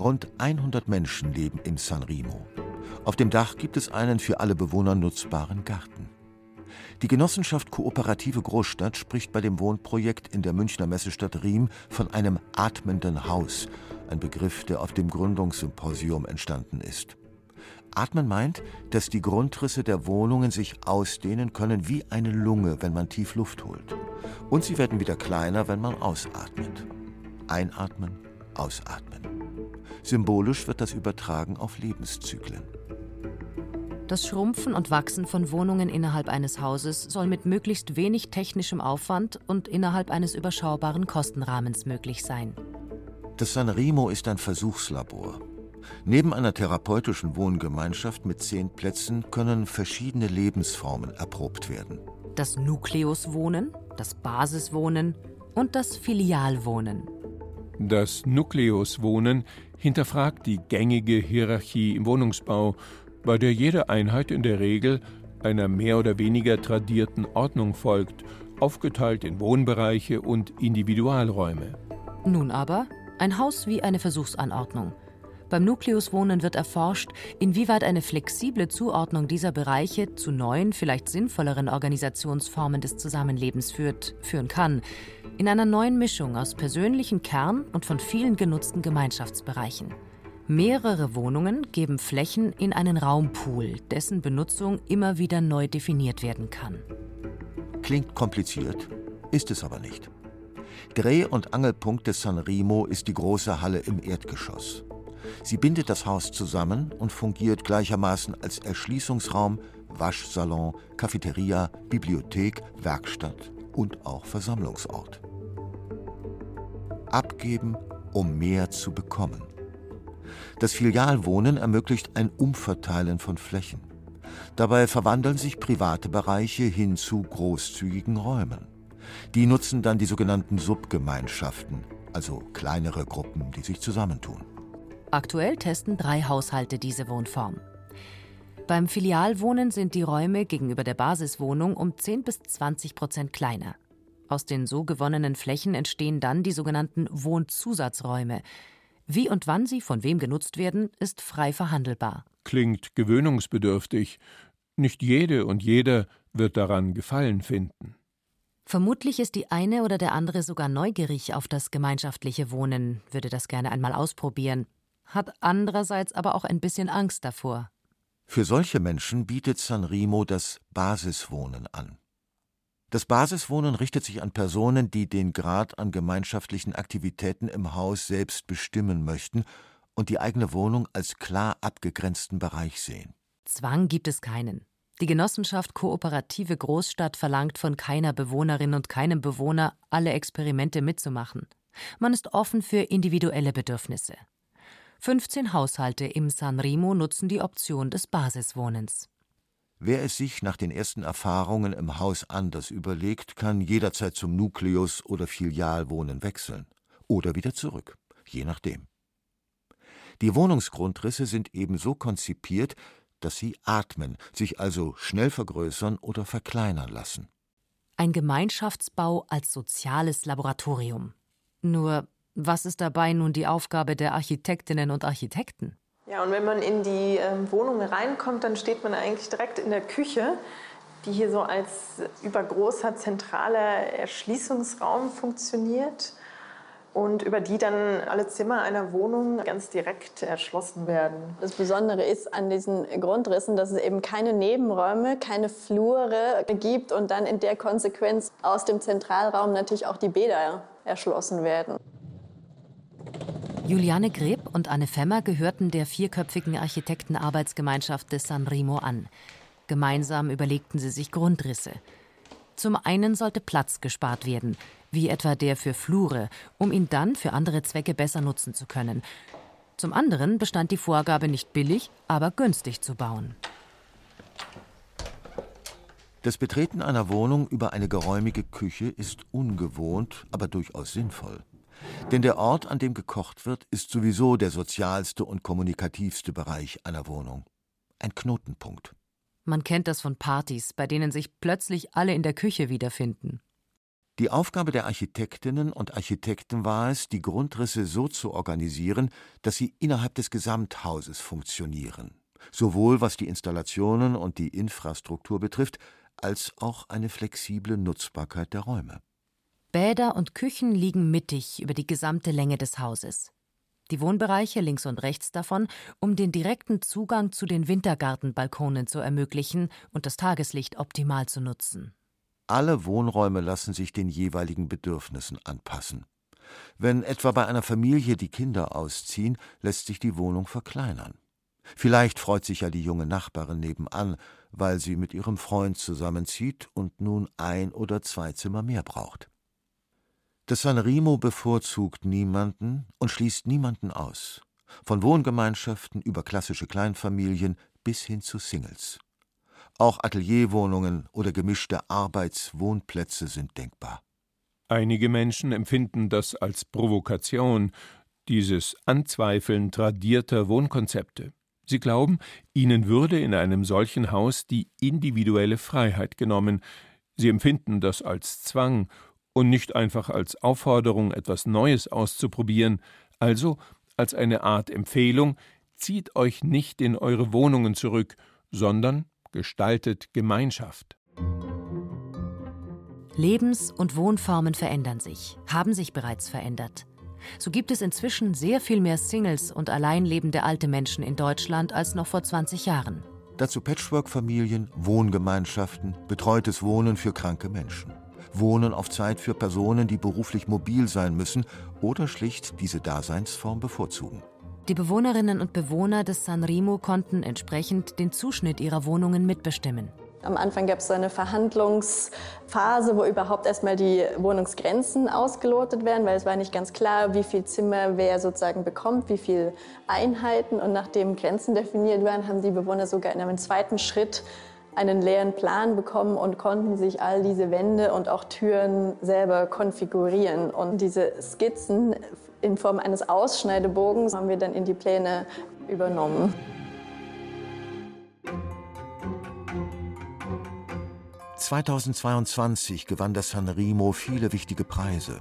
Rund 100 Menschen leben im San Remo. Auf dem Dach gibt es einen für alle Bewohner nutzbaren Garten. Die Genossenschaft Kooperative Großstadt spricht bei dem Wohnprojekt in der Münchner Messestadt Riem von einem atmenden Haus, ein Begriff, der auf dem Gründungssymposium entstanden ist. Atmen meint, dass die Grundrisse der Wohnungen sich ausdehnen können wie eine Lunge, wenn man tief Luft holt. Und sie werden wieder kleiner, wenn man ausatmet. Einatmen, ausatmen. Symbolisch wird das übertragen auf Lebenszyklen. Das Schrumpfen und Wachsen von Wohnungen innerhalb eines Hauses soll mit möglichst wenig technischem Aufwand und innerhalb eines überschaubaren Kostenrahmens möglich sein. Das San Remo ist ein Versuchslabor. Neben einer therapeutischen Wohngemeinschaft mit zehn Plätzen können verschiedene Lebensformen erprobt werden. Das Nukleuswohnen, das Basiswohnen und das Filialwohnen. Das Nukleuswohnen hinterfragt die gängige Hierarchie im Wohnungsbau, bei der jede Einheit in der Regel einer mehr oder weniger tradierten Ordnung folgt, aufgeteilt in Wohnbereiche und Individualräume. Nun aber ein Haus wie eine Versuchsanordnung. Beim Nukleuswohnen wird erforscht, inwieweit eine flexible Zuordnung dieser Bereiche zu neuen, vielleicht sinnvolleren Organisationsformen des Zusammenlebens führt, führen kann, in einer neuen Mischung aus persönlichen Kern und von vielen genutzten Gemeinschaftsbereichen. Mehrere Wohnungen geben Flächen in einen Raumpool, dessen Benutzung immer wieder neu definiert werden kann. Klingt kompliziert, ist es aber nicht. Dreh- und Angelpunkt des San Remo ist die große Halle im Erdgeschoss. Sie bindet das Haus zusammen und fungiert gleichermaßen als Erschließungsraum, Waschsalon, Cafeteria, Bibliothek, Werkstatt und auch Versammlungsort. Abgeben, um mehr zu bekommen. Das Filialwohnen ermöglicht ein Umverteilen von Flächen. Dabei verwandeln sich private Bereiche hin zu großzügigen Räumen. Die nutzen dann die sogenannten Subgemeinschaften, also kleinere Gruppen, die sich zusammentun. Aktuell testen drei Haushalte diese Wohnform. Beim Filialwohnen sind die Räume gegenüber der Basiswohnung um 10 bis 20 Prozent kleiner. Aus den so gewonnenen Flächen entstehen dann die sogenannten Wohnzusatzräume. Wie und wann sie von wem genutzt werden, ist frei verhandelbar. Klingt gewöhnungsbedürftig. Nicht jede und jeder wird daran Gefallen finden. Vermutlich ist die eine oder der andere sogar neugierig auf das gemeinschaftliche Wohnen, würde das gerne einmal ausprobieren, hat andererseits aber auch ein bisschen Angst davor. Für solche Menschen bietet San Remo das Basiswohnen an. Das Basiswohnen richtet sich an Personen, die den Grad an gemeinschaftlichen Aktivitäten im Haus selbst bestimmen möchten und die eigene Wohnung als klar abgegrenzten Bereich sehen. Zwang gibt es keinen. Die Genossenschaft Kooperative Großstadt verlangt von keiner Bewohnerin und keinem Bewohner, alle Experimente mitzumachen. Man ist offen für individuelle Bedürfnisse. 15 Haushalte im San Remo nutzen die Option des Basiswohnens. Wer es sich nach den ersten Erfahrungen im Haus anders überlegt, kann jederzeit zum Nukleus oder Filialwohnen wechseln oder wieder zurück, je nachdem. Die Wohnungsgrundrisse sind ebenso konzipiert, dass sie atmen, sich also schnell vergrößern oder verkleinern lassen. Ein Gemeinschaftsbau als soziales Laboratorium. Nur, was ist dabei nun die Aufgabe der Architektinnen und Architekten? Ja, und wenn man in die ähm, Wohnung reinkommt, dann steht man eigentlich direkt in der Küche, die hier so als übergroßer zentraler Erschließungsraum funktioniert und über die dann alle Zimmer einer Wohnung ganz direkt erschlossen werden. Das Besondere ist an diesen Grundrissen, dass es eben keine Nebenräume, keine Flure gibt und dann in der Konsequenz aus dem Zentralraum natürlich auch die Bäder erschlossen werden. Juliane Greb und Anne Femmer gehörten der vierköpfigen Architektenarbeitsgemeinschaft des San Remo an. Gemeinsam überlegten sie sich Grundrisse. Zum einen sollte Platz gespart werden, wie etwa der für Flure, um ihn dann für andere Zwecke besser nutzen zu können. Zum anderen bestand die Vorgabe, nicht billig, aber günstig zu bauen. Das Betreten einer Wohnung über eine geräumige Küche ist ungewohnt, aber durchaus sinnvoll. Denn der Ort, an dem gekocht wird, ist sowieso der sozialste und kommunikativste Bereich einer Wohnung. Ein Knotenpunkt. Man kennt das von Partys, bei denen sich plötzlich alle in der Küche wiederfinden. Die Aufgabe der Architektinnen und Architekten war es, die Grundrisse so zu organisieren, dass sie innerhalb des Gesamthauses funktionieren, sowohl was die Installationen und die Infrastruktur betrifft, als auch eine flexible Nutzbarkeit der Räume. Bäder und Küchen liegen mittig über die gesamte Länge des Hauses. Die Wohnbereiche links und rechts davon, um den direkten Zugang zu den Wintergartenbalkonen zu ermöglichen und das Tageslicht optimal zu nutzen. Alle Wohnräume lassen sich den jeweiligen Bedürfnissen anpassen. Wenn etwa bei einer Familie die Kinder ausziehen, lässt sich die Wohnung verkleinern. Vielleicht freut sich ja die junge Nachbarin nebenan, weil sie mit ihrem Freund zusammenzieht und nun ein oder zwei Zimmer mehr braucht. Das Sanremo bevorzugt niemanden und schließt niemanden aus, von Wohngemeinschaften über klassische Kleinfamilien bis hin zu Singles. Auch Atelierwohnungen oder gemischte Arbeits-Wohnplätze sind denkbar. Einige Menschen empfinden das als Provokation, dieses Anzweifeln tradierter Wohnkonzepte. Sie glauben, ihnen würde in einem solchen Haus die individuelle Freiheit genommen. Sie empfinden das als Zwang und nicht einfach als Aufforderung, etwas Neues auszuprobieren, also als eine Art Empfehlung, zieht euch nicht in eure Wohnungen zurück, sondern gestaltet Gemeinschaft. Lebens- und Wohnformen verändern sich, haben sich bereits verändert. So gibt es inzwischen sehr viel mehr Singles und alleinlebende alte Menschen in Deutschland als noch vor 20 Jahren. Dazu Patchwork-Familien, Wohngemeinschaften, betreutes Wohnen für kranke Menschen. Wohnen auf Zeit für Personen, die beruflich mobil sein müssen oder schlicht diese Daseinsform bevorzugen. Die Bewohnerinnen und Bewohner des San Remo konnten entsprechend den Zuschnitt ihrer Wohnungen mitbestimmen. Am Anfang gab es so eine Verhandlungsphase, wo überhaupt erstmal die Wohnungsgrenzen ausgelotet werden, weil es war nicht ganz klar, wie viel Zimmer wer sozusagen bekommt, wie viele Einheiten. Und nachdem Grenzen definiert waren, haben die Bewohner sogar in einem zweiten Schritt einen leeren Plan bekommen und konnten sich all diese Wände und auch Türen selber konfigurieren. Und diese Skizzen in Form eines Ausschneidebogens haben wir dann in die Pläne übernommen. ...2022 gewann das Sanremo viele wichtige Preise.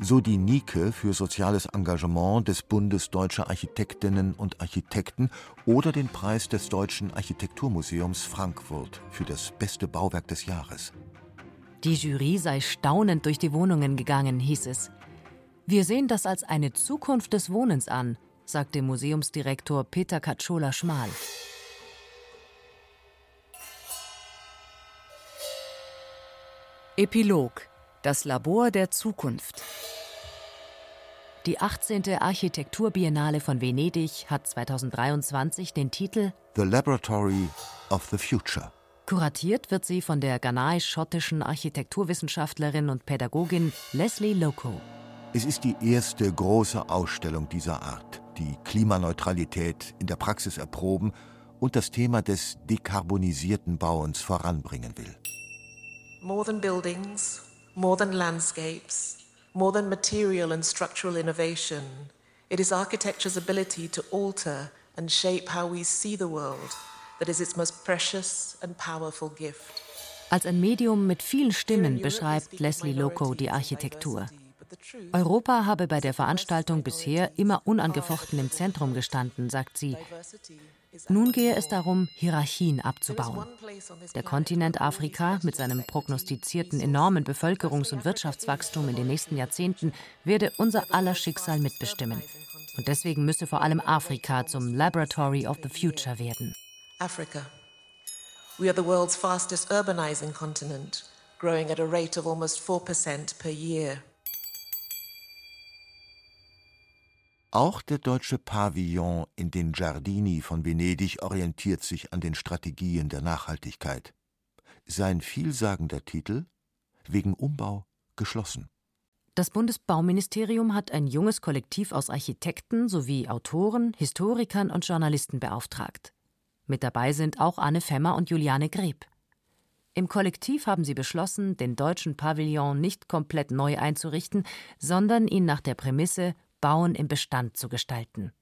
So die Nike für soziales Engagement des Bundes Deutscher Architektinnen und Architekten oder den Preis des Deutschen Architekturmuseums Frankfurt für das beste Bauwerk des Jahres. Die Jury sei staunend durch die Wohnungen gegangen, hieß es. Wir sehen das als eine Zukunft des Wohnens an, sagte Museumsdirektor Peter Katschola-Schmal. Epilog Das Labor der Zukunft Die 18. Architekturbiennale von Venedig hat 2023 den Titel The Laboratory of the Future. Kuratiert wird sie von der ghanaisch-schottischen Architekturwissenschaftlerin und Pädagogin Leslie Loco. Es ist die erste große Ausstellung dieser Art, die Klimaneutralität in der Praxis erproben und das Thema des dekarbonisierten Bauens voranbringen will. More than buildings, more than landscapes, more than material and structural innovation, it is architecture's ability to alter and shape how we see the world that is its most precious and powerful gift. Als ein Medium mit vielen Stimmen beschreibt Leslie Loco die Architektur. Europa habe bei der Veranstaltung bisher immer unangefochten im Zentrum gestanden, sagt sie. Nun gehe es darum, Hierarchien abzubauen. Der Kontinent Afrika mit seinem prognostizierten enormen Bevölkerungs- und Wirtschaftswachstum in den nächsten Jahrzehnten werde unser aller Schicksal mitbestimmen. Und deswegen müsse vor allem Afrika zum Laboratory of the Future werden. Africa. We are the world's fastest urbanizing continent, growing at a rate of almost 4% per year. Auch der deutsche Pavillon in den Giardini von Venedig orientiert sich an den Strategien der Nachhaltigkeit. Sein vielsagender Titel Wegen Umbau geschlossen. Das Bundesbauministerium hat ein junges Kollektiv aus Architekten sowie Autoren, Historikern und Journalisten beauftragt. Mit dabei sind auch Anne Femmer und Juliane Greb. Im Kollektiv haben sie beschlossen, den deutschen Pavillon nicht komplett neu einzurichten, sondern ihn nach der Prämisse Bauen im Bestand zu gestalten.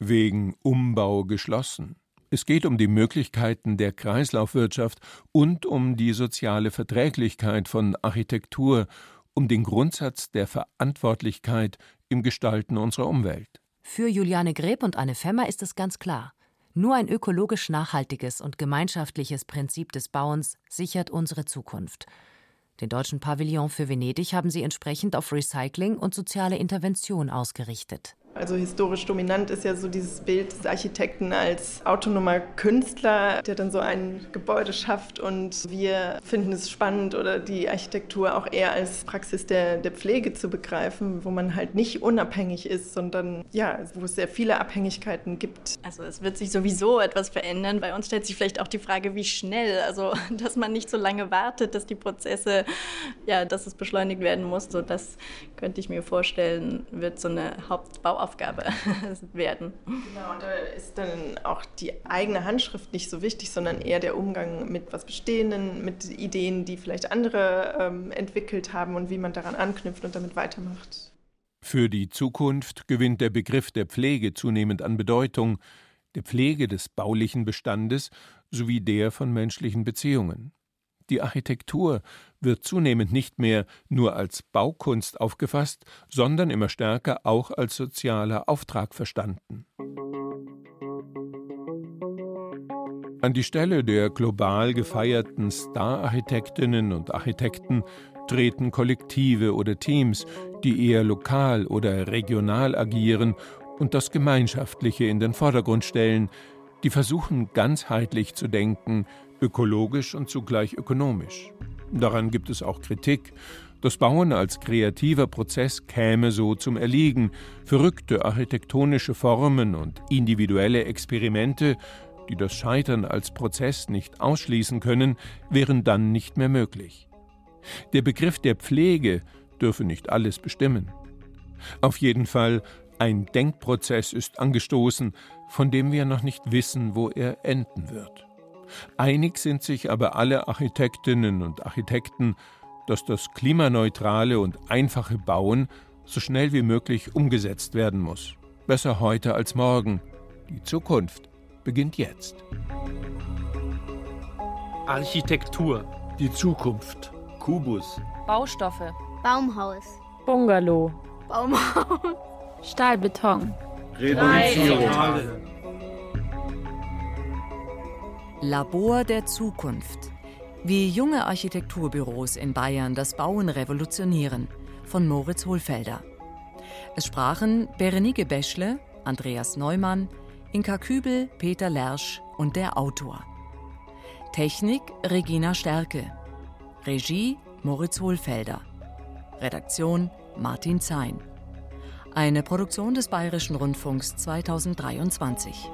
Wegen Umbau geschlossen. Es geht um die Möglichkeiten der Kreislaufwirtschaft und um die soziale Verträglichkeit von Architektur um den Grundsatz der Verantwortlichkeit im Gestalten unserer Umwelt. Für Juliane Greb und Anne Femmer ist es ganz klar. Nur ein ökologisch nachhaltiges und gemeinschaftliches Prinzip des Bauens sichert unsere Zukunft. Den deutschen Pavillon für Venedig haben sie entsprechend auf Recycling und soziale Intervention ausgerichtet. Also historisch dominant ist ja so dieses Bild des Architekten als autonomer Künstler, der dann so ein Gebäude schafft und wir finden es spannend oder die Architektur auch eher als Praxis der, der Pflege zu begreifen, wo man halt nicht unabhängig ist, sondern ja, wo es sehr viele Abhängigkeiten gibt. Also es wird sich sowieso etwas verändern. Bei uns stellt sich vielleicht auch die Frage, wie schnell, also dass man nicht so lange wartet, dass die Prozesse, ja, dass es beschleunigt werden muss. So das könnte ich mir vorstellen, wird so eine Hauptbauaufgabe Aufgabe werden. Genau, und da ist dann auch die eigene Handschrift nicht so wichtig, sondern eher der Umgang mit was Bestehenden, mit Ideen, die vielleicht andere ähm, entwickelt haben und wie man daran anknüpft und damit weitermacht. Für die Zukunft gewinnt der Begriff der Pflege zunehmend an Bedeutung, der Pflege des baulichen Bestandes sowie der von menschlichen Beziehungen. Die Architektur wird zunehmend nicht mehr nur als Baukunst aufgefasst, sondern immer stärker auch als sozialer Auftrag verstanden. An die Stelle der global gefeierten Star-Architektinnen und Architekten treten Kollektive oder Teams, die eher lokal oder regional agieren und das Gemeinschaftliche in den Vordergrund stellen, die versuchen ganzheitlich zu denken, ökologisch und zugleich ökonomisch. Daran gibt es auch Kritik. Das Bauen als kreativer Prozess käme so zum Erliegen. Verrückte architektonische Formen und individuelle Experimente, die das Scheitern als Prozess nicht ausschließen können, wären dann nicht mehr möglich. Der Begriff der Pflege dürfe nicht alles bestimmen. Auf jeden Fall, ein Denkprozess ist angestoßen, von dem wir noch nicht wissen, wo er enden wird. Einig sind sich aber alle Architektinnen und Architekten, dass das klimaneutrale und einfache Bauen so schnell wie möglich umgesetzt werden muss. Besser heute als morgen. Die Zukunft beginnt jetzt. Architektur. Die Zukunft. Kubus. Baustoffe. Baumhaus. Bungalow. Baumhaus. Stahlbeton. Reduzierung. Labor der Zukunft. Wie junge Architekturbüros in Bayern das Bauen revolutionieren von Moritz Hohlfelder. Es sprachen Berenike Beschle, Andreas Neumann, Inka Kübel, Peter Lersch und der Autor. Technik Regina Stärke. Regie Moritz Hohlfelder. Redaktion Martin Zein. Eine Produktion des Bayerischen Rundfunks 2023.